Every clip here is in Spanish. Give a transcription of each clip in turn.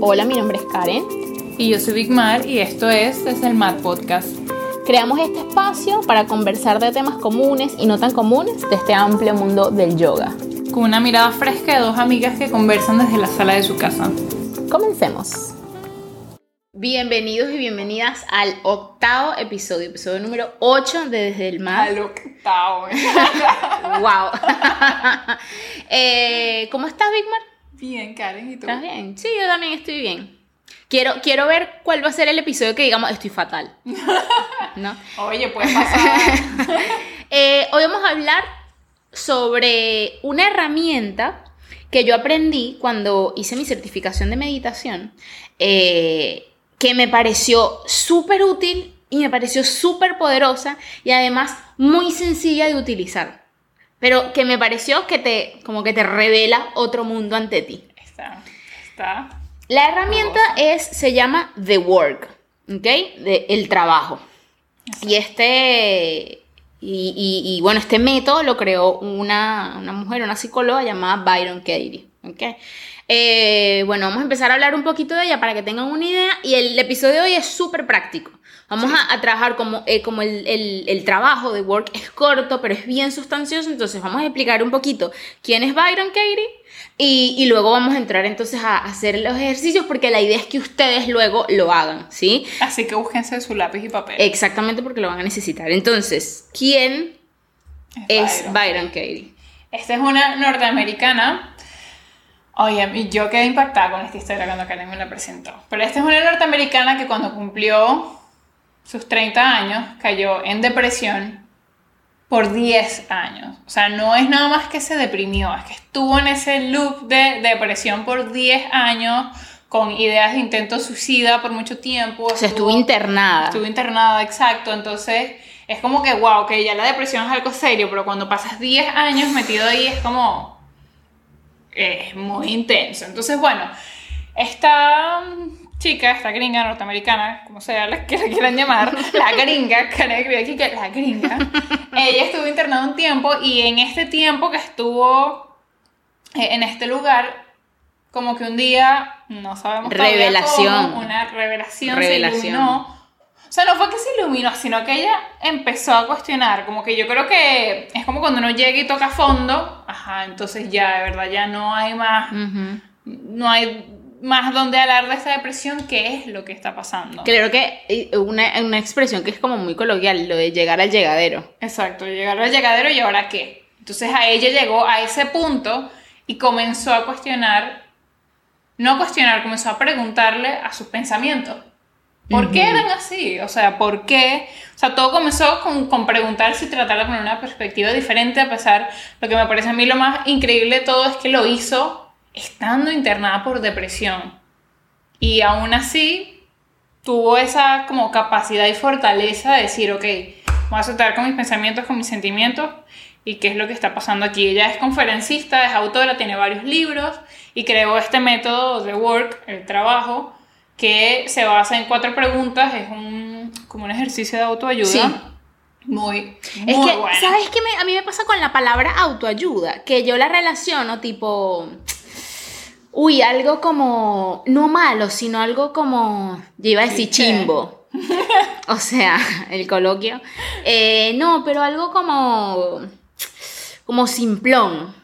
Hola, mi nombre es Karen. Y yo soy Big Mar y esto es Desde el Mar Podcast. Creamos este espacio para conversar de temas comunes y no tan comunes de este amplio mundo del yoga. Con una mirada fresca de dos amigas que conversan desde la sala de su casa. Comencemos. Bienvenidos y bienvenidas al octavo episodio, episodio número 8 de Desde el Mar. Al octavo. wow. Eh, ¿Cómo estás, Big Mar? Bien, Karen, ¿y tú? ¿Estás bien? Sí, yo también estoy bien. Quiero, quiero ver cuál va a ser el episodio que digamos estoy fatal. ¿No? Oye, puede pasar. Eh, hoy vamos a hablar sobre una herramienta que yo aprendí cuando hice mi certificación de meditación, eh, que me pareció súper útil y me pareció súper poderosa y además muy sencilla de utilizar. Pero que me pareció que te, como que te revela otro mundo ante ti. Está, está. La herramienta es, se llama The Work, ¿ok? De, el trabajo. Y este, y, y- y, bueno, este método lo creó una, una mujer, una psicóloga llamada Byron Katie, ¿ok? Eh, bueno, vamos a empezar a hablar un poquito de ella para que tengan una idea. Y el episodio de hoy es súper práctico. Vamos a, a trabajar como, eh, como el, el- el trabajo de Work es corto, pero es bien sustancioso. Entonces vamos a explicar un poquito quién es Byron Katie y, y luego vamos a entrar entonces a hacer los ejercicios porque la idea es que ustedes luego lo hagan, ¿sí? Así que búsquense su lápiz y papel. Exactamente porque lo van a necesitar. Entonces, ¿quién es Byron. Byron Katie? Esta es una norteamericana. Oye, yo quedé impactada con esta historia cuando Karen me la presentó. Pero esta es una norteamericana que cuando cumplió sus 30 años cayó en depresión por 10 años. O sea, no es nada más que se deprimió, es que estuvo en ese loop de depresión por 10 años con ideas de intento suicida por mucho tiempo. O sea, estuvo internada. Estuvo internada, exacto. Entonces, es como que, wow, que ya la depresión es algo serio, pero cuando pasas 10 años metido ahí es como. Es muy intenso. Entonces, bueno, esta chica, esta gringa norteamericana, como sea la que la quieran llamar, la gringa, que nadie escribió aquí que la gringa, ella estuvo internada un tiempo y en este tiempo que estuvo eh, en este lugar, como que un día, no sabemos Revelación. cómo, una revelación, Revelación. se iluminó. O sea, no fue que se iluminó, sino que ella empezó a cuestionar, como que yo creo que es como cuando uno llega y toca fondo, ajá, entonces ya, de verdad, ya no hay más, no hay más donde hablar de esta depresión, qué es lo que está pasando. Creo que una, una expresión que es como muy coloquial, lo de llegar al llegadero. Exacto, llegar al llegadero y ahora qué. Entonces a ella llegó a ese punto y comenzó a cuestionar, no cuestionar, comenzó a preguntarle a sus pensamientos. ¿Por qué eran así? O sea, ¿por qué? O sea, todo comenzó con, con preguntarse y tratar de poner una perspectiva diferente, a pesar, lo que me parece a mí lo más increíble de todo es que lo hizo estando internada por depresión. Y aún así, tuvo esa como capacidad y fortaleza de decir, ok, voy a aceptar con mis pensamientos, con mis sentimientos y qué es lo que está pasando aquí. Ella es conferencista, es autora, tiene varios libros y creó este método de work, el trabajo, que se basa en cuatro preguntas, es un, como un ejercicio de autoayuda. Sí. Muy, muy Es que, bueno. ¿sabes qué? me- a mí me pasa con la palabra autoayuda? Que yo la relaciono tipo... Uy, algo como... No malo, sino algo como... Yo iba a decir chimbo. o sea, el coloquio. Eh, no, pero algo como... Como simplón.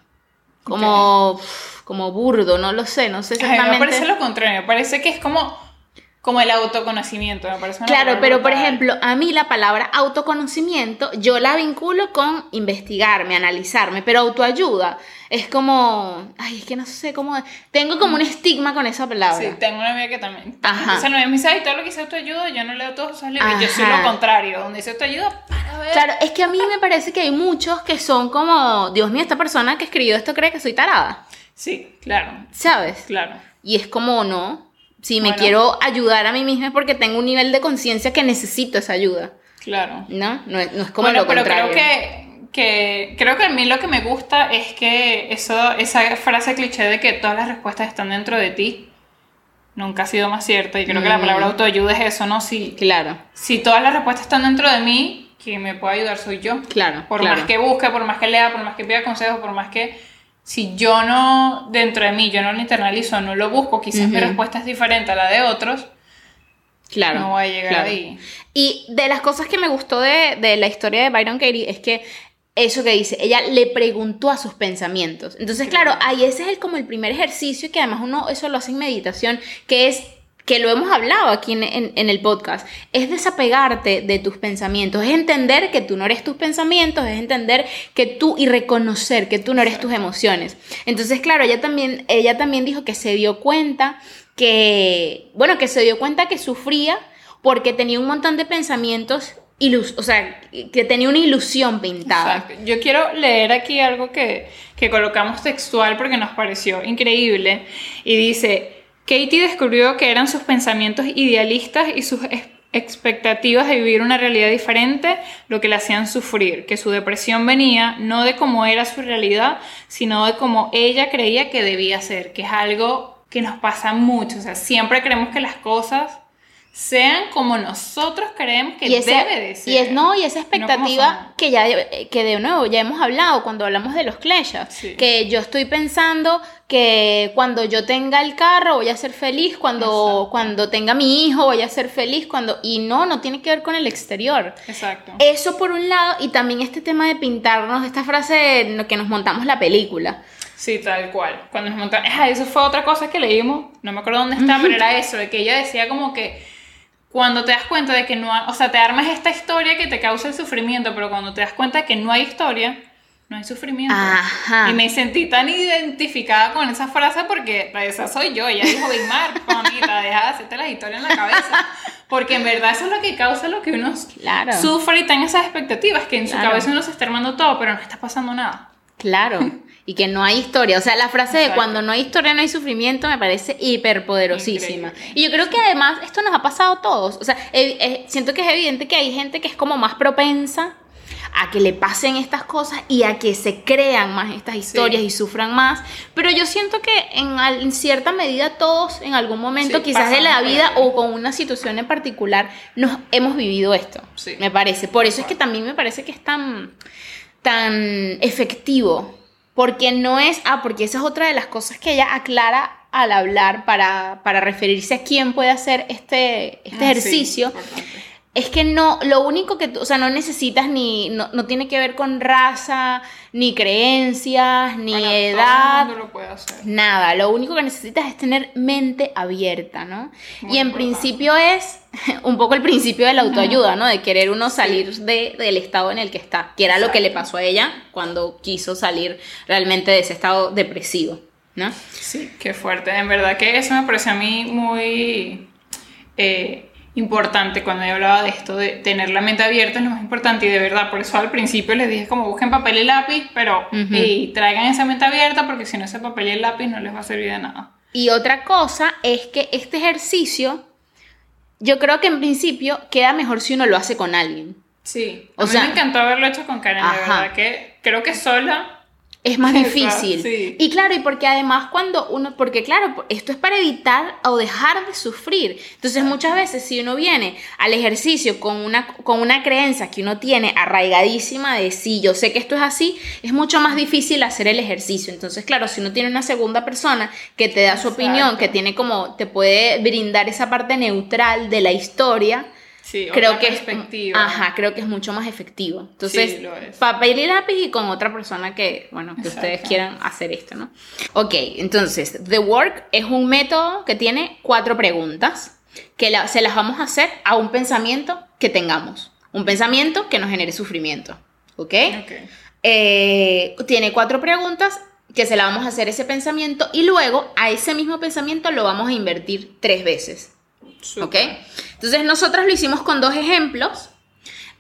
Como... Como burdo, no lo sé, no sé Ay, me exactamente. parece lo contrario, me parece que es como, como el autoconocimiento, me parece una Claro, pero por ejemplo, a mí la palabra autoconocimiento yo la vinculo con investigarme, analizarme, pero autoayuda es como, ay, es que no sé cómo, tengo como un estigma con esa palabra. Sí, tengo una amiga que también. Ajá. O sea, no me dice, ay, todo lo que dice autoayuda, yo no leo todos esos libros. Yo soy lo contrario, donde dice autoayuda, para ver. Claro, es que a mí me parece que hay muchos que son como, Dios mío, esta persona que escribió esto cree que soy tarada, Sí, claro, ¿sabes? claro. Y es como, no, si me Bueno. quiero ayudar a mí misma es porque tengo un nivel de conciencia que necesito esa ayuda, Claro. ¿no? No, es- no es como bueno, lo pero contrario. creo que, que creo que a mí lo que me gusta es que eso, esa frase cliché de que todas las respuestas están dentro de ti nunca ha sido más cierta y creo que la palabra Mm. autoayuda es eso, ¿no? Si, Claro, si todas las respuestas están dentro de mí, quien me puede ayudar soy yo. claro, Por claro. más que busque, por más que lea, por más que pida consejos, por más que si yo no, dentro de mí, yo no lo internalizo, no lo busco, quizás mi respuesta es diferente a la de otros, Claro. no voy a llegar claro. ahí. Y de las cosas que me gustó de, de la historia de Byron Katie es que eso que dice, ella le preguntó a sus pensamientos. Entonces, claro, ahí ese es el, como el primer ejercicio que además uno eso lo hace en meditación, que es que lo hemos hablado aquí en, en- en el podcast, es desapegarte de tus pensamientos, es entender que tú no eres tus pensamientos, es entender que tú y reconocer que tú no eres tus emociones. Entonces, claro, ella también, ella también dijo que se dio cuenta que, bueno, que se dio cuenta que sufría porque tenía un montón de pensamientos, ilus o sea, que tenía una ilusión pintada. Exacto. Yo quiero leer aquí algo que, que colocamos textual porque nos pareció increíble. Y dice, Katie descubrió que eran sus pensamientos idealistas y sus ex- expectativas de vivir una realidad diferente lo que le hacían sufrir, que su depresión venía no de cómo era su realidad, sino de cómo ella creía que debía ser, que es algo que nos pasa mucho. O sea, siempre creemos que las cosas sean como nosotros creemos que y esa, debe de ser. y es no y esa expectativa que ya de- que de nuevo ya hemos hablado cuando hablamos de los Sí. que yo estoy pensando que cuando yo tenga el carro voy a ser feliz cuando Exacto. cuando tenga mi hijo voy a ser feliz cuando y no no tiene que ver con el exterior Exacto. eso por un lado y también este tema de pintarnos esta frase de que nos montamos la película Sí, tal cual. Cuando nos montaron. Ah, eso fue otra cosa que leímos. No me acuerdo dónde está, pero era eso, de que ella decía como que cuando te das cuenta de que no. O sea, te armas esta historia que te causa el sufrimiento, pero cuando te das cuenta de que no hay historia, no hay sufrimiento. Ajá. Y me sentí tan identificada con esa frase porque esa soy yo. Ella dijo, Big Mar, mamita, deja de hacerte las historias en la cabeza. Porque en verdad eso es lo que causa lo que uno Claro. sufre y tenga esas expectativas, que en su Claro. cabeza uno se está armando todo, pero no está pasando nada. Claro, y que no hay historia. O sea, la frase de cuando no hay historia no hay sufrimiento me parece hiperpoderosísima. Increíble. Y yo creo que además esto nos ha pasado a todos. O sea, ev- eh, siento que es evidente que hay gente que es como más propensa a que le pasen estas cosas y a que se crean más estas historias Sí. y sufran más. Pero yo siento que en, cierta medida todos en algún momento, Sí, quizás de la vida o con una situación en particular, nos hemos vivido esto. Sí. Me parece. Por eso es que también me parece que es tan tan efectivo. Porque no es, ah, porque esa es otra de las cosas que ella aclara al hablar para, para referirse a quién puede hacer este, este Ah, ejercicio. Es que no, lo único que tú, o sea, no necesitas ni, no, no tiene que ver con raza, ni creencias, ni Bueno, edad. Todo el mundo lo puede hacer. Nada, lo único que necesitas es tener mente abierta, ¿no? Muy y en importante. principio es un poco el principio de la autoayuda, ¿no? De querer uno salir de, del estado en el que está, que era lo que le pasó a ella cuando quiso salir realmente de ese estado depresivo, ¿no? Sí, qué fuerte. En verdad que eso me pareció a mí muy eh, importante cuando yo hablaba de esto, de tener la mente abierta es lo más importante y de verdad, por eso al principio les dije como busquen papel y lápiz, pero y traigan esa mente abierta porque si no ese papel y el lápiz no les va a servir de nada. Y otra cosa es que este ejercicio, yo creo que en principio queda mejor si uno lo hace con alguien. Sí, O a mí sea- me encantó haberlo hecho con Karen, de Ajá. verdad que creo que sola Es más difícil. sí. Y claro, y porque además cuando uno, porque claro, esto es para evitar o dejar de sufrir. Entonces muchas veces si uno viene al ejercicio con una, con una creencia que uno tiene arraigadísima de sí, yo sé que esto es así, es mucho más difícil hacer el ejercicio. Entonces claro, si uno tiene una segunda persona que te da su Exacto. opinión, que tiene como, te puede brindar esa parte neutral de la historia, sí, creo que es, perspectiva. ajá, creo que es mucho más efectivo. Entonces, Sí, es. papel y lápiz y con otra persona que, bueno, que ustedes quieran hacer esto, ¿no? Ok, entonces, The Work es un método que tiene cuatro preguntas que la- se las vamos a hacer a un pensamiento que tengamos, un pensamiento que nos genere sufrimiento, ¿ok? Ok. Eh, tiene cuatro preguntas que se la vamos a hacer ese pensamiento y luego a ese mismo pensamiento lo vamos a invertir tres veces. ¿Ok? Súper. Entonces nosotros lo hicimos con dos ejemplos.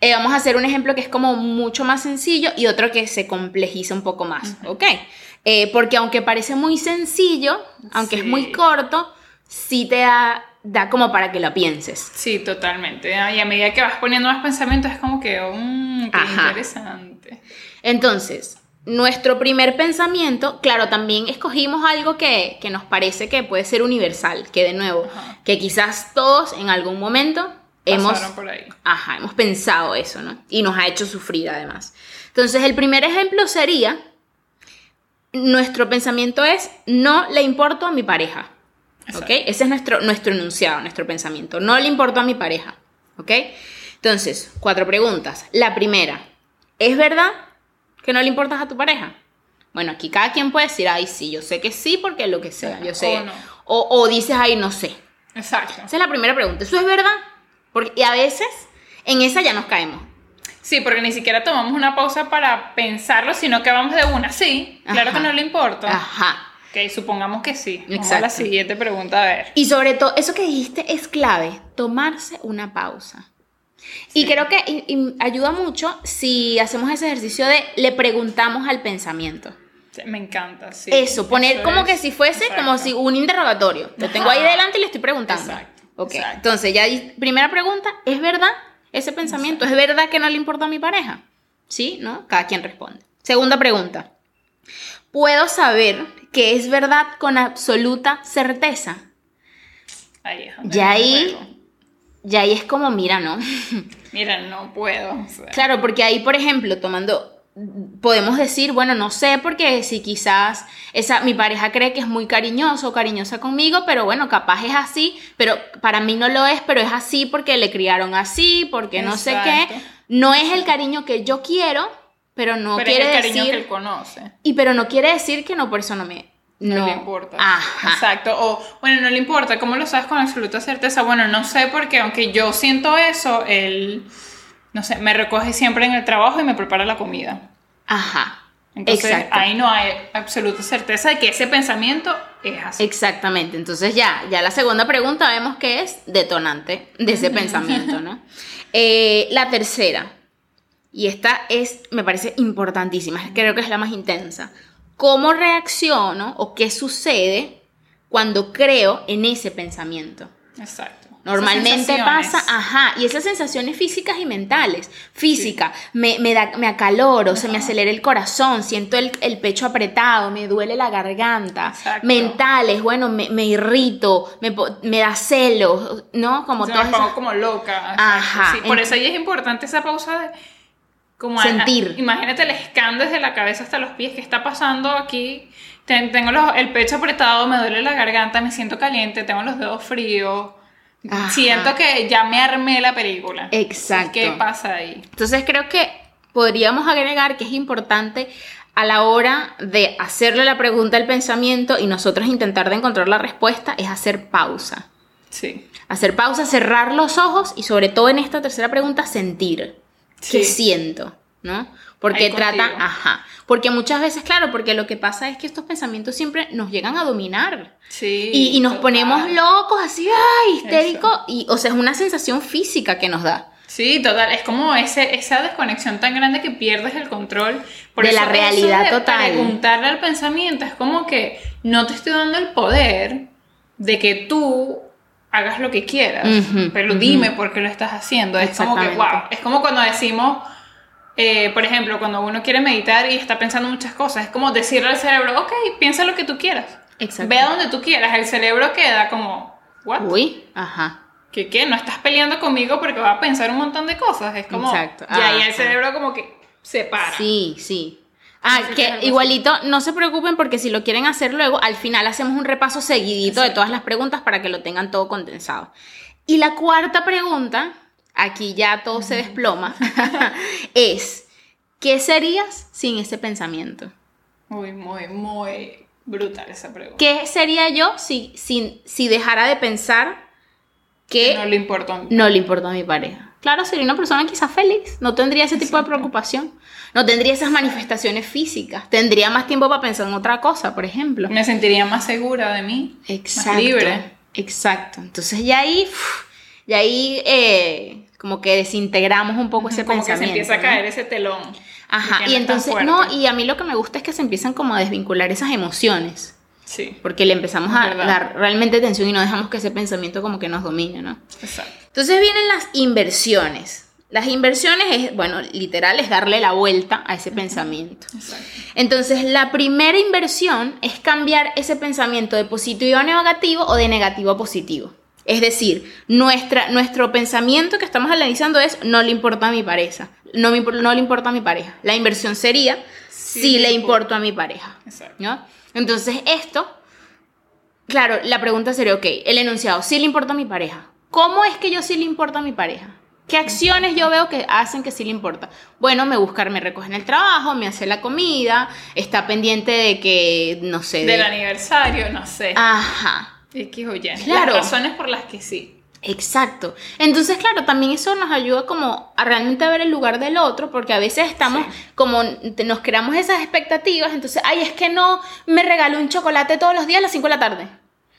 Eh, vamos a hacer un ejemplo que es como mucho más sencillo y otro que se complejiza un poco más, ¿ok? Eh, porque aunque parece muy sencillo, aunque es muy corto, sí te da, da como para que lo pienses. Sí, totalmente. Y a medida que vas poniendo más pensamientos es como que, qué Ajá. interesante. Entonces, nuestro primer pensamiento, claro, también escogimos algo que, que nos parece que puede ser universal, que de nuevo, Ajá. que quizás todos en algún momento hemos Pasaron por ahí. Ajá, hemos pensado eso, ¿no? Y nos ha hecho sufrir además. Entonces, el primer ejemplo sería, nuestro pensamiento es, no le importo a mi pareja. ¿Ok? Ese es nuestro, nuestro enunciado, nuestro pensamiento. No le importo a mi pareja. ¿Ok? Entonces, cuatro preguntas. La primera, ¿es verdad que no le importas a tu pareja? Bueno, aquí cada quien puede decir, ay, sí, yo sé que sí, porque lo que sea, yo sé. O no. O, o dices, ay, no sé. Exacto. Esa es la primera pregunta. ¿Eso es verdad? Porque, y a veces en esa ya nos caemos. Sí, porque ni siquiera tomamos una pausa para pensarlo, sino que vamos de una. Sí, claro Ajá. que no le importa. Ajá. Ok, supongamos que sí. Vamos a Exacto. la siguiente pregunta, a ver. Y sobre todo, eso que dijiste es clave, tomarse una pausa. Y creo que y- y ayuda mucho si hacemos ese ejercicio de le preguntamos al pensamiento. Sí, Me encanta, sí. Eso, poner Eso como es- que si fuese como exacto. si un interrogatorio. Lo tengo ahí delante y le estoy preguntando. Exacto, Ok, exacto. entonces ya primera pregunta, ¿es verdad ese pensamiento? ¿Es verdad que no le importa a mi pareja? Sí, ¿no? Cada quien responde. Segunda pregunta, ¿puedo saber que es verdad con absoluta certeza? Ahí Ya ahí-. Y ahí es como, mira, ¿no? Mira, no puedo. o sea, Claro, porque ahí, por ejemplo, tomando, podemos decir, bueno, no sé, porque si quizás esa, mi pareja cree que es muy cariñoso o cariñosa conmigo, pero bueno, capaz es así, pero para mí no lo es, pero es así porque le criaron así, porque no sé qué. No es el cariño que yo quiero, pero no pero quiere es el cariño decir, que él conoce. y pero no quiere decir que no, por eso no me, No, no, le importa. Ajá. Exacto. O, bueno, no le importa. ¿Cómo lo sabes con absoluta certeza? Bueno, no sé, porque aunque yo siento eso, él, no sé, me recoge siempre en el trabajo y me prepara la comida. Ajá. Entonces, Exacto. ahí no hay absoluta certeza de que ese pensamiento es así. Exactamente, entonces ya, ya la segunda pregunta vemos que es detonante de ese pensamiento, ¿no? Eh, la tercera, y esta es, me parece importantísima, creo que es la más intensa. ¿Cómo reacciono o qué sucede cuando creo en ese pensamiento? Exacto. Normalmente pasa, ajá, y esas sensaciones físicas y mentales. Física, me, me, da, me acaloro, se me acelera el corazón, siento el, el pecho apretado, me duele la garganta. Exacto. Mentales, bueno, me, me irrito, me, me da celos, ¿no? Como O sea, me pongo esas- como loca. Ajá, sí. Por eso ahí es importante esa pausa de como a- Sentir. a- imagínate el scan desde la cabeza hasta los pies. ¿Qué está pasando aquí? Ten- tengo los- el pecho apretado, me duele la garganta, me siento caliente, tengo los dedos fríos. Ajá. Siento que ya me armé la película. Exacto. ¿Qué pasa ahí? Entonces creo que podríamos agregar que es importante a la hora de hacerle la pregunta al pensamiento y nosotros intentar de encontrar la respuesta es hacer pausa. Sí. Hacer pausa, cerrar los ojos y sobre todo en esta tercera pregunta sentir. ¿Qué Sí. siento? ¿No? Porque Ahí trata, contigo. ajá, porque muchas veces, claro, porque lo que pasa es que estos pensamientos siempre nos llegan a dominar Sí. y, y nos total. ponemos locos, así, ay, histérico, y o sea, es una sensación física que nos da. Sí, total. Es como ese, esa desconexión tan grande que pierdes el control. De la eso realidad de total. Preguntarle al pensamiento es como que no te estoy dando el poder de que tú hagas lo que quieras, Ujú, pero ujú. dime por qué lo estás haciendo. Es como que, wow. Es como cuando decimos, eh, por ejemplo, cuando uno quiere meditar y está pensando muchas cosas, es como decirle al cerebro, ok, piensa lo que tú quieras. Ve a donde tú quieras. El cerebro queda como, what? Uy, ajá. ¿Qué qué? No estás peleando conmigo porque va a pensar un montón de cosas. Es como. Exacto. Y ahí Ajá. el cerebro como que se para. Sí, sí. Ah, Así que igualito, no se preocupen porque si lo quieren hacer luego, al final hacemos un repaso seguidito de todas las preguntas para que lo tengan todo condensado. Y la cuarta pregunta, aquí ya todo se desploma, es, ¿qué serías sin ese pensamiento? Muy, muy, muy brutal esa pregunta. ¿Qué sería yo si, si, si dejara de pensar que No le importa. a mí. no le importa a mi pareja. Claro, sería una persona quizás feliz, no tendría ese tipo de preocupación, no tendría esas manifestaciones físicas, tendría más tiempo para pensar en otra cosa, por ejemplo. Me sentiría más segura de mí. Exacto. Más libre. Exacto. Entonces ya ahí, ya ahí eh, como que desintegramos un poco ese como que se pensamiento. empieza a ¿no? caer ese telón. Ajá, y no entonces, no, y a mí lo que me gusta es que se empiezan como a desvincular esas emociones, Sí, porque le empezamos a Verdad. dar realmente atención y no dejamos que ese pensamiento como que nos domine, ¿no? exacto. Entonces vienen las inversiones. Las inversiones es, bueno, literal, es darle la vuelta a ese pensamiento. exacto. Entonces, la primera inversión es cambiar ese pensamiento de positivo a negativo o de negativo a positivo. Es decir, nuestra, nuestro pensamiento que estamos analizando es no le importa a mi pareja. No, me, no le importa a mi pareja. La inversión sería Sí si le importo a mi pareja. Exacto. ¿no? Entonces, esto, claro, la pregunta sería, ok, el enunciado, sí le importa a mi pareja. ¿Cómo es que yo sí le importa a mi pareja? ¿Qué acciones yo veo que hacen que sí le importa? Bueno, me busca, me recoge en el trabajo, me hace la comida, está pendiente de que, no sé, de... Del aniversario, no sé. Ajá, X o Y. Claro. Las razones por las que sí. exacto. Entonces, claro, también eso nos ayuda como a realmente ver el lugar del otro, porque a veces estamos Sí. como, nos creamos esas expectativas, entonces, ay, es que no me regaló un chocolate todos los días a las 5 de la tarde.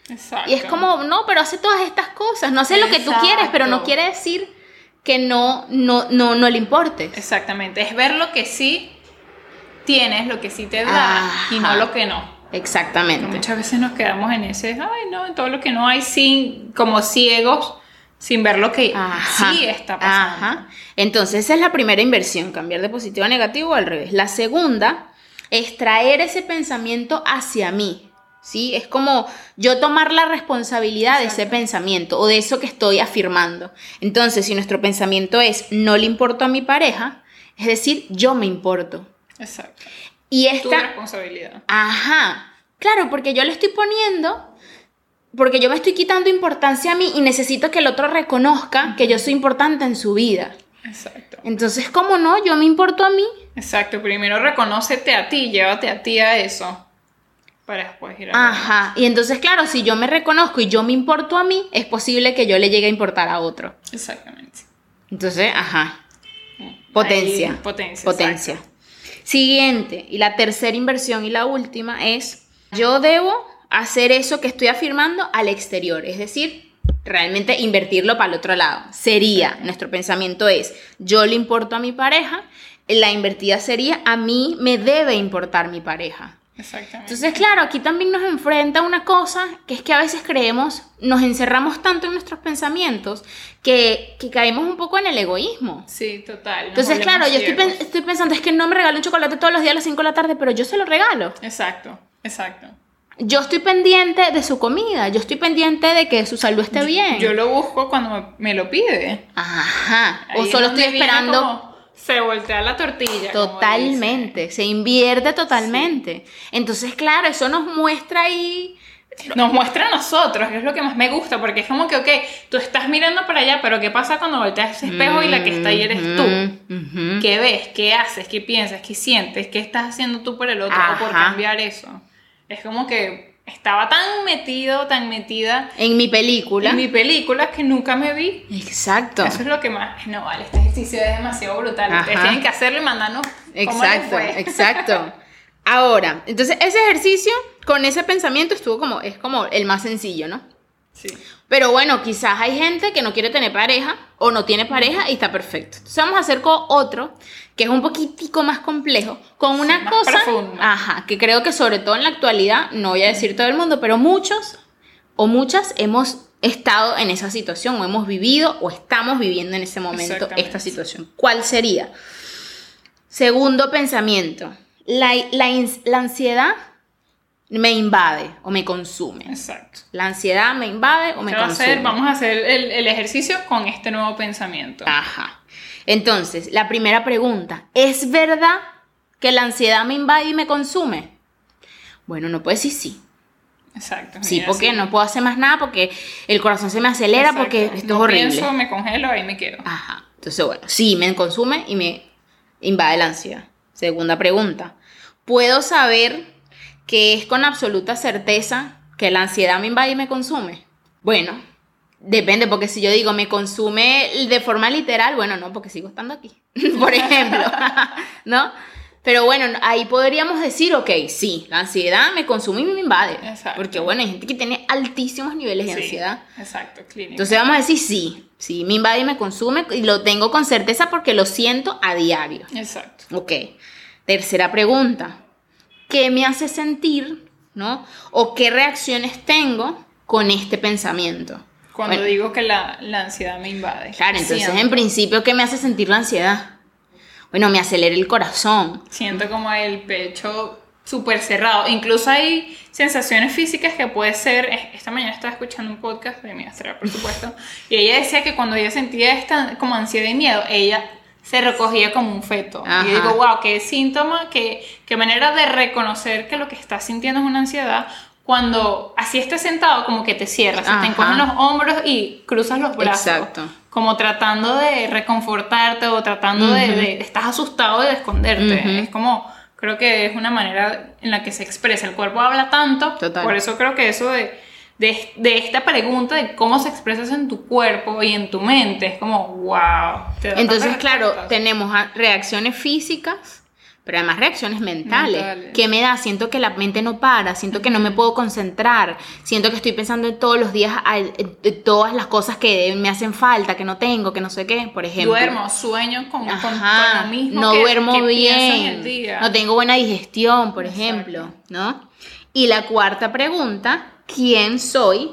Exacto. Y es como, no, pero hace todas estas cosas. No sé lo que tú quieres, pero no Exacto. quiere decir que no, no, no, no le importes. Exactamente. Es ver lo que sí tienes, lo que sí te da y no lo que no. Exactamente. Porque muchas veces nos quedamos en ese, ay, no, en todo lo que no hay, sin, como ciegos, sin ver lo que Ajá. sí está pasando. Ajá. Entonces, esa es la primera inversión, cambiar de positivo a negativo o al revés. La segunda es traer ese pensamiento hacia mí. ¿Sí? Es como yo tomar la responsabilidad de ese pensamiento o de eso que estoy afirmando. Entonces, si nuestro pensamiento es no le importo a mi pareja, es decir, yo me importo. Exacto. Y Tu esta, responsabilidad. Ajá, claro, porque yo le estoy poniendo, porque yo me estoy quitando importancia a mí y necesito que el otro reconozca que yo soy importante en su vida. Exacto. Entonces, ¿cómo no? Yo me importo a mí. Exacto. Primero reconócete a ti, llévate a ti a eso. Para después ir a Ajá, y entonces, claro, si yo me reconozco y yo me importo a mí, es posible que yo le llegue a importar a otro. Exactamente. Entonces, ajá, potencia. Ahí, potencia. Potencia. exacto. Siguiente, y la tercera inversión y la última es, yo debo hacer eso que estoy afirmando al exterior, es decir, realmente invertirlo para el otro lado. Sería, nuestro pensamiento es, yo le importo a mi pareja, la invertida sería, a mí me debe importar mi pareja. Exactamente. Entonces, claro, aquí también nos enfrenta una cosa que es que a veces creemos, nos encerramos tanto en nuestros pensamientos que, que caemos un poco en el egoísmo. sí, total. Entonces, claro, yo estoy, ciegos. pen- estoy pensando, es que no me regalo un chocolate todos los días a las 5 de la tarde, pero yo se lo regalo. Exacto, exacto. Yo estoy pendiente de su comida, yo estoy pendiente de que su salud esté bien. Yo lo busco cuando me, me lo pide. Ajá. Ahí o solo estoy esperando. como Se voltea la tortilla. Totalmente, se invierte totalmente. Entonces, claro, eso nos muestra ahí. Nos muestra a nosotros, que es lo que más me gusta, porque es como que, ok, tú estás mirando para allá, pero ¿qué pasa cuando volteas ese espejo y la que está ahí eres tú? Ujú, ujú. ¿Qué ves? ¿Qué haces? ¿Qué piensas? ¿Qué sientes? ¿Qué estás haciendo tú por el otro o por Ajá. cambiar eso? Es como que estaba tan metido, tan metida En mi película. en mi película que nunca me vi. Exacto. Eso es lo que más. No, vale, este ejercicio es demasiado brutal. Ustedes Ajá. tienen que hacerlo y mandarnos. Exacto, fue. exacto. Ahora, entonces ese ejercicio con ese pensamiento estuvo como, es como el más sencillo, ¿no? Sí. Pero bueno, quizás hay gente que no quiere tener pareja o no tiene pareja y está perfecto. Entonces vamos a hacer con otro que es un poquitico más complejo, con una más cosa, profundo. ajá, que creo que sobre todo en la actualidad, no voy a decir todo el mundo, pero muchos o muchas hemos estado en esa situación o hemos vivido o estamos viviendo en ese momento esta situación. ¿Cuál sería? Segundo pensamiento, la, la ansiedad me invade o me consume. Exacto. La ansiedad me invade o me ¿Qué va a consume. hacer? Vamos a hacer el, el ejercicio con este nuevo pensamiento. Ajá. Entonces, la primera pregunta, ¿es verdad que la ansiedad me invade y me consume? Bueno, no puedo decir sí. Exacto. Sí, porque no puedo hacer más nada porque el corazón se me acelera Exacto. porque esto No es horrible. Pienso, me congelo, ahí me quedo. Ajá. Entonces, bueno, sí, me consume y me invade la ansiedad. Segunda pregunta, ¿puedo saber que es con absoluta certeza que la ansiedad me invade y me consume? Bueno, depende, porque si yo digo me consume de forma literal, bueno, no, porque sigo estando aquí, por ejemplo, ¿no? Pero bueno, ahí podríamos decir, ok, sí, la ansiedad me consume y me invade. Exacto. Porque bueno, hay gente que tiene altísimos niveles de Sí, ansiedad. Exacto, clínica. Entonces vamos a decir sí, sí, me invade y me consume y lo tengo con certeza porque lo siento a diario. Exacto. Ok. Tercera pregunta. ¿Qué me hace sentir, no? O qué reacciones tengo con este pensamiento. Cuando Bueno. digo que la, la ansiedad me invade. Claro, entonces siento, en principio, ¿qué me hace sentir la ansiedad? Bueno, me acelera el corazón. siento como el pecho súper cerrado. Incluso hay sensaciones físicas que puede ser, esta mañana estaba escuchando un podcast de mi astral, por supuesto, y ella decía que cuando ella sentía esta como ansiedad y miedo, ella se recogía como un feto. Y yo digo, wow, qué síntoma, qué, qué manera de reconocer que lo que estás sintiendo es una ansiedad cuando así estés sentado, como que te cierras, te encogen los hombros y cruzas los brazos. Exacto. Como tratando de reconfortarte o tratando de, Estás asustado de esconderte. Es como. Creo que es una manera en la que se expresa. El cuerpo habla tanto. Por eso creo que eso de, de, esta pregunta de cómo se expresas en tu cuerpo y en tu mente es como, wow. Entonces, claro, tenemos reacciones físicas pero además reacciones mentales. ¿Qué me da? Siento que la mente no para, siento que no me puedo concentrar, siento que estoy pensando en todos los días en todas las cosas que me hacen falta, que no tengo, que no sé qué, por ejemplo. Duermo, sueño con, lo mismo. No duermo bien, no tengo buena digestión, por ejemplo, ¿no? Y la cuarta pregunta, ¿quién soy?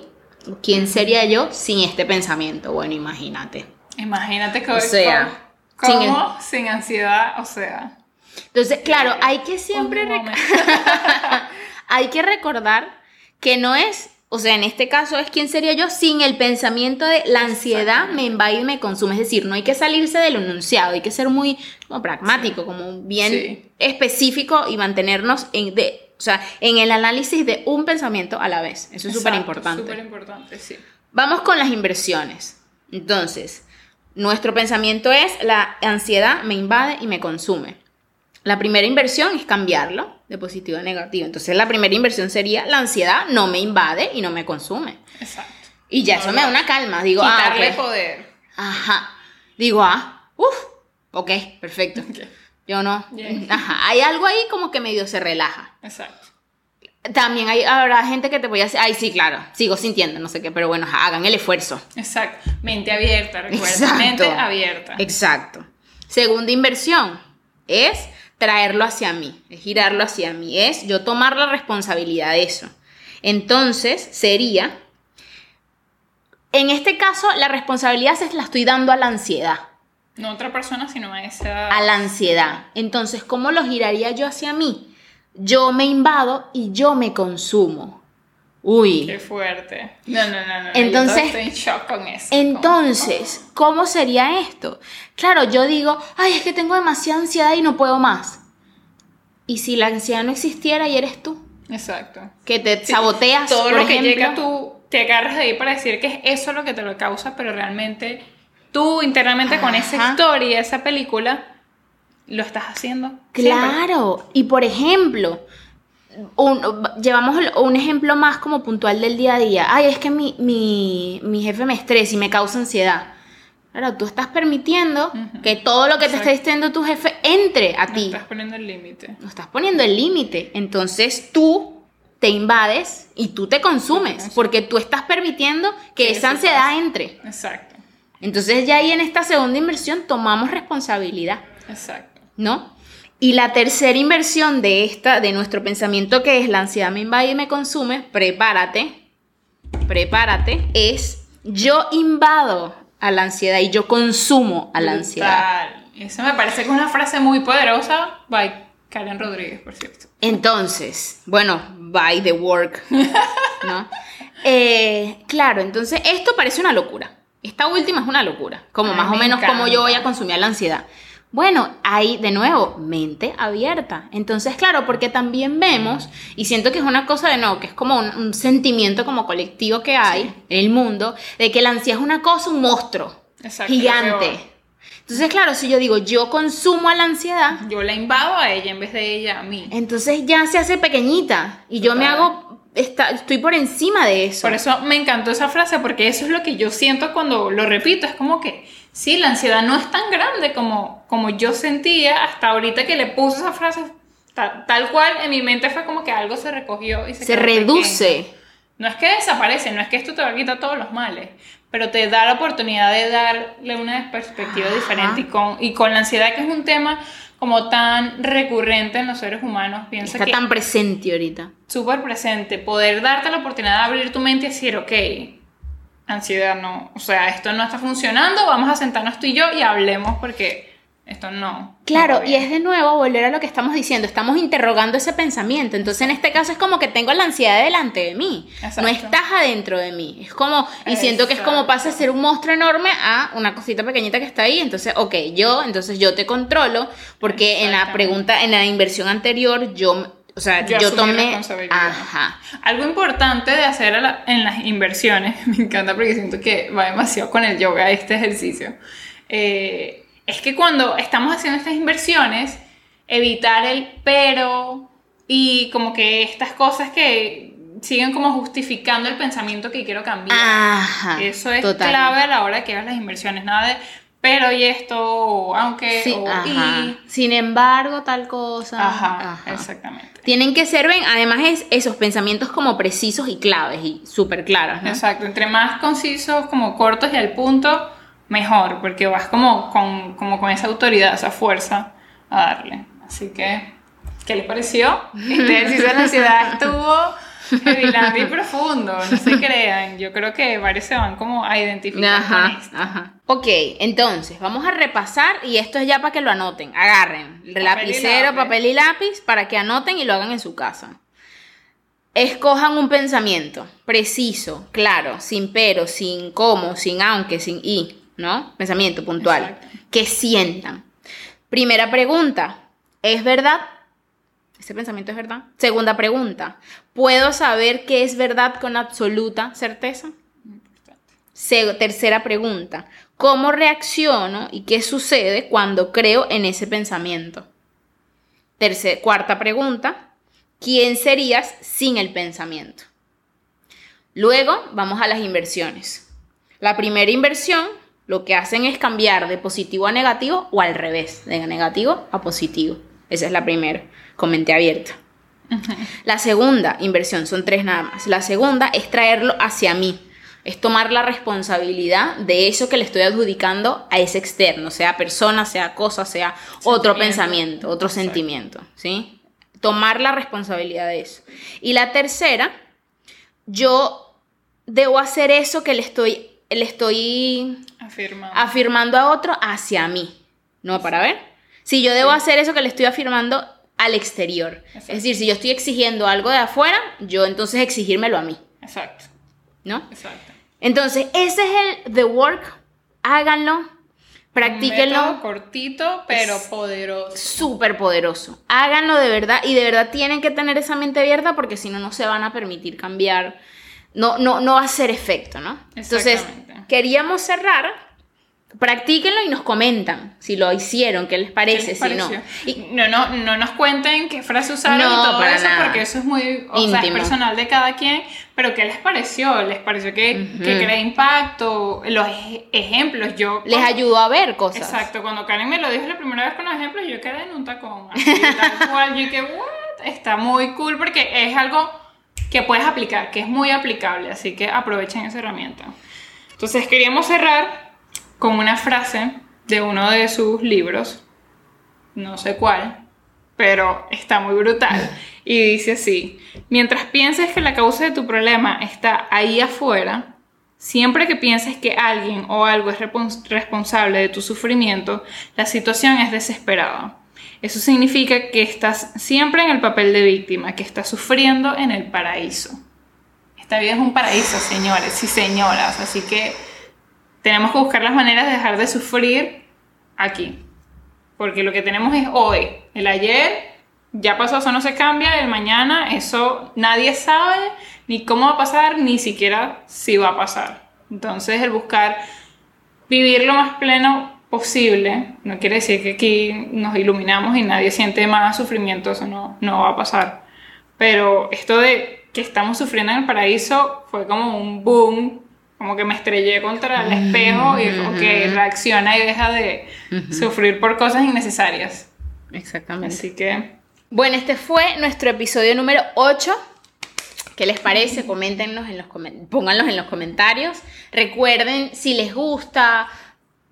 ¿Quién sería yo sin este pensamiento? Bueno, imagínate. Imagínate que... O sea... ¿Cómo? sin ansiedad, o sea... Entonces, claro, hay que siempre... hay que recordar que no es, o sea, en este caso es quién sería yo sin el pensamiento de la ansiedad me invade y me consume. Es decir, no hay que salirse del enunciado, hay que ser muy pragmático, como bien específico y mantenernos en, de, o sea, en el análisis de un pensamiento a la vez. Eso es súper importante. Súper importante, sí. Vamos con las inversiones. Entonces, nuestro pensamiento es la ansiedad me invade y me consume. La primera inversión es cambiarlo de positivo a negativo. Entonces la primera inversión sería la ansiedad no me invade y no me consume. Exacto. Y ya eso me da una calma. Digo, ah, Quitarle poder. Ajá. Digo, ah, uff, ok, perfecto. Yo no. Ajá. Hay algo ahí como que medio se relaja. Exacto. También hay, habrá gente que te voy a decir, ay, sí, claro, sigo sintiendo, no sé qué, pero bueno, hagan el esfuerzo. Exacto. Mente abierta, recuerda. Mente abierta. Exacto. Segunda inversión es traerlo hacia mí, es girarlo hacia mí, es yo tomar la responsabilidad de eso. Entonces sería, en este caso, la responsabilidad se la estoy dando a la ansiedad. No a otra persona, sino a esa... A la ansiedad. Entonces, ¿cómo lo giraría yo hacia mí? Yo me invado y yo me consumo. Uy. Qué fuerte. No, no, no, no. Entonces, estoy en shock con eso. Entonces, ¿cómo sería esto? Claro, yo digo, ay, es que tengo demasiada ansiedad y no puedo más. ¿Y si la ansiedad no existiera y eres tú? Exacto. Que te saboteas. Todo lo que llega tú te agarras de ahí para decir que es eso lo que te lo causa, pero realmente tú internamente con esa historia, esa película, lo estás haciendo. Claro. Y por ejemplo, llevamos un ejemplo más como puntual del día a día. Ay, es que mi, mi, jefe me estresa y me causa ansiedad. Claro, tú estás permitiendo que todo lo que te está diciendo tu jefe entre a ti. No estás poniendo el límite. No estás poniendo el límite. Entonces tú te invades y tú te consumes, porque tú estás permitiendo que esa ansiedad entre. Exacto. Entonces ya ahí en esta segunda inversión tomamos responsabilidad. Exacto. ¿No? Y la tercera inversión de esta, de nuestro pensamiento que es la ansiedad me invade y me consume, prepárate, prepárate, es yo invado a la ansiedad y yo consumo a la ansiedad. Eso me parece que es una frase muy poderosa. By Karen Rodríguez, por cierto. Entonces, bueno, by the work, ¿no? Eh, claro, entonces esto parece una locura. Esta última es una locura, como más o menos como yo voy a consumir la ansiedad. Bueno, hay de nuevo mente abierta. Entonces, claro, porque también vemos, y siento que es una cosa de nuevo, que es como un, sentimiento como colectivo que hay en el mundo, de que la ansiedad es una cosa, un monstruo gigante. Entonces, claro, si yo digo, yo consumo a la ansiedad. Yo la invado a ella en vez de ella a mí. Entonces ya se hace pequeñita y yo me hago estoy por encima de eso. Por eso me encantó esa frase, porque eso es lo que yo siento cuando lo repito. Es como que sí, la ansiedad no es tan grande como, como yo sentía hasta ahorita que le puse esa frase. Tal, cual en mi mente fue como que algo se recogió y se, se reduce. No es que desaparece, no es que esto te va a quitar todos los males, pero te da la oportunidad de darle una perspectiva diferente y con, y con la ansiedad, que es un tema como tan recurrente en los seres humanos, piensa Está tan presente ahorita. Súper presente, poder darte la oportunidad de abrir tu mente y decir, ok, ansiedad no, o sea, esto no está funcionando, vamos a sentarnos tú y yo y hablemos porque esto no. Claro, no y es de nuevo volver a lo que estamos diciendo, estamos interrogando ese pensamiento, entonces en este caso es como que tengo la ansiedad delante de mí, Exacto. no estás adentro de mí, es como, y siento que es como pasa de ser un monstruo enorme a una cosita pequeñita que está ahí, entonces, ok, yo, entonces yo te controlo, porque en la pregunta, en la inversión anterior, yo, o sea, Yo yo, tomé, ajá, Algo importante de hacer a la- en las inversiones, me encanta porque siento que va demasiado con el yoga este ejercicio, eh, es que cuando estamos haciendo estas inversiones, evitar el pero y como que estas cosas que siguen como justificando el pensamiento que quiero cambiar. ajá, Eso es total. clave a la hora de que hagas las inversiones, nada de pero y esto, o aunque, Sí, o y. Sin embargo, tal cosa. Ajá, ajá. exactamente. Tienen que ser, ven, además es esos pensamientos como precisos y claves y súper claros, ¿no? Exacto, entre más concisos, como cortos y al punto, mejor, porque vas como con, como con esa autoridad, esa fuerza a darle. Así que, ¿qué les pareció? Este ejercicio de la ansiedad estuvo heavy y profundo, no se crean. Yo creo que varios se van como a identificar con Ajá, esto. ajá. Ok, entonces vamos a repasar y esto es ya para que lo anoten. Agarren y lapicero, papel y lápiz para que anoten y lo hagan en su casa. Escojan un pensamiento preciso, claro, sin pero, sin cómo, sin aunque, sin y, ¿no? Pensamiento puntual. Exacto. Que sientan. Primera pregunta, ¿es verdad? ¿Ese pensamiento es verdad? Segunda pregunta, ¿puedo saber qué es verdad con absoluta certeza? Se- tercera pregunta, ¿cómo reacciono y qué sucede cuando creo en ese pensamiento? Tercer, cuarta pregunta, ¿quién serías sin el pensamiento? Luego vamos a las inversiones. La primera inversión lo que hacen es cambiar de positivo a negativo o al revés, de negativo a positivo. Esa es la primera, con mente abierta. La segunda inversión, son tres nada más. La segunda es traerlo hacia mí. Es tomar la responsabilidad de eso que le estoy adjudicando a ese externo, sea persona, sea cosa, sea otro pensamiento, otro Exacto. sentimiento, ¿sí? Tomar la responsabilidad de eso. Y la tercera, yo debo hacer eso que le estoy, le estoy Afirma. afirmando a otro hacia mí. ¿No? Para ver. Si yo debo hacer eso que le estoy afirmando al exterior. Exacto. Es decir, si yo estoy exigiendo algo de afuera, yo entonces exigírmelo a mí. Exacto, ¿no? exacto. Entonces, ese es el The Work. Háganlo. Un método Practíquenlo. cortito, pero poderoso. Súper poderoso. Háganlo de verdad y de verdad tienen que tener esa mente abierta porque si no, no se van a permitir cambiar. No, no, no va a hacer efecto, ¿no? Entonces. Queríamos cerrar. Practíquenlo y nos comentan si lo hicieron, qué les ¿Qué parece, les si no. Y- no, no, no nos cuenten qué frase usaron No, y todo para eso, nada. porque eso es muy o sea, es personal de cada quien. Pero ¿qué les pareció? ¿Les pareció que, Ujú. que crea impacto? Los ej- ejemplos, yo. les ayudó a ver cosas. Exacto, cuando Karen me lo dijo la primera vez con los ejemplos, yo quedé en un tacón. Así, tal cual, yo que, what? Está muy cool porque es algo que puedes aplicar, que es muy aplicable, así que aprovechen esa herramienta. Entonces, queríamos cerrar con una frase de uno de sus libros, no sé cuál, pero está muy brutal. Y dice así, mientras pienses que la causa de tu problema está ahí afuera, siempre que pienses que alguien o algo es responsable de tu sufrimiento, la situación es desesperada. Eso significa que estás siempre en el papel de víctima, que estás sufriendo en el paraíso. Esta vida es un paraíso, señores y señoras, así que tenemos que buscar las maneras de dejar de sufrir aquí. Porque lo que tenemos es hoy. El ayer ya pasó, eso no se cambia. El mañana, eso nadie sabe ni cómo va a pasar, ni siquiera si va a pasar. Entonces, el buscar vivir lo más pleno posible, no quiere decir que aquí nos iluminamos y nadie siente más sufrimiento, eso no, no va a pasar. Pero esto de que estamos sufriendo en el paraíso fue como un boom, como que me estrellé contra el espejo y fue, ok, reacciona y deja de sufrir por cosas innecesarias. Exactamente. Así que Bueno, este fue nuestro episodio número 8. ¿Qué les parece? Coméntenos en los comen- pónganlos en los comentarios. Recuerden si les gusta,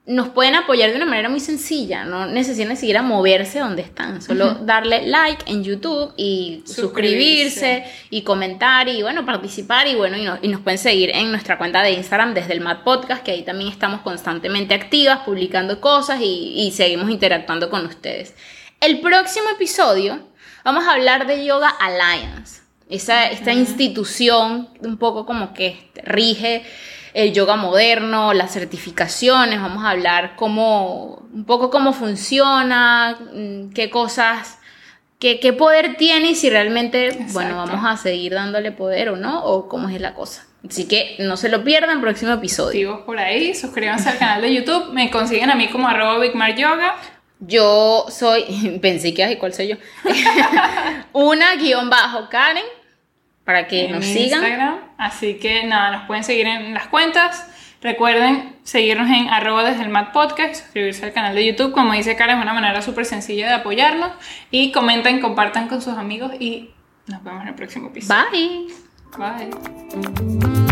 nos pueden apoyar de una manera muy sencilla, no necesitan ni siquiera moverse donde están, solo darle like en YouTube y suscribirse. y comentar y bueno, participar y bueno, y, nos pueden seguir en nuestra cuenta de Instagram desde el Mad Podcast, que ahí también estamos constantemente activas, publicando cosas y, seguimos interactuando con ustedes. El próximo episodio vamos a hablar de Yoga Alliance, esa, esta institución un poco como que rige el yoga moderno, las certificaciones, vamos a hablar cómo, un poco cómo funciona, mm, qué cosas, qué, qué poder tiene y si realmente, bueno, vamos a seguir dándole poder o no, o cómo es la cosa. Así que no se lo pierdan, próximo episodio. por ahí, suscríbanse al canal de YouTube, me consiguen a mí como arroba Yoga. Yo soy, pensé que, ay, ¿cuál soy yo? Una guion bajo Karen para que nos sigan. Instagram. Así que nada, nos pueden seguir en las cuentas. Recuerden seguirnos en arroba desde el Mad Podcast, suscribirse al canal de YouTube, como dice Karen, es una manera súper sencilla de apoyarnos. Y comenten, compartan con sus amigos y nos vemos en el próximo episodio. Bye. Bye.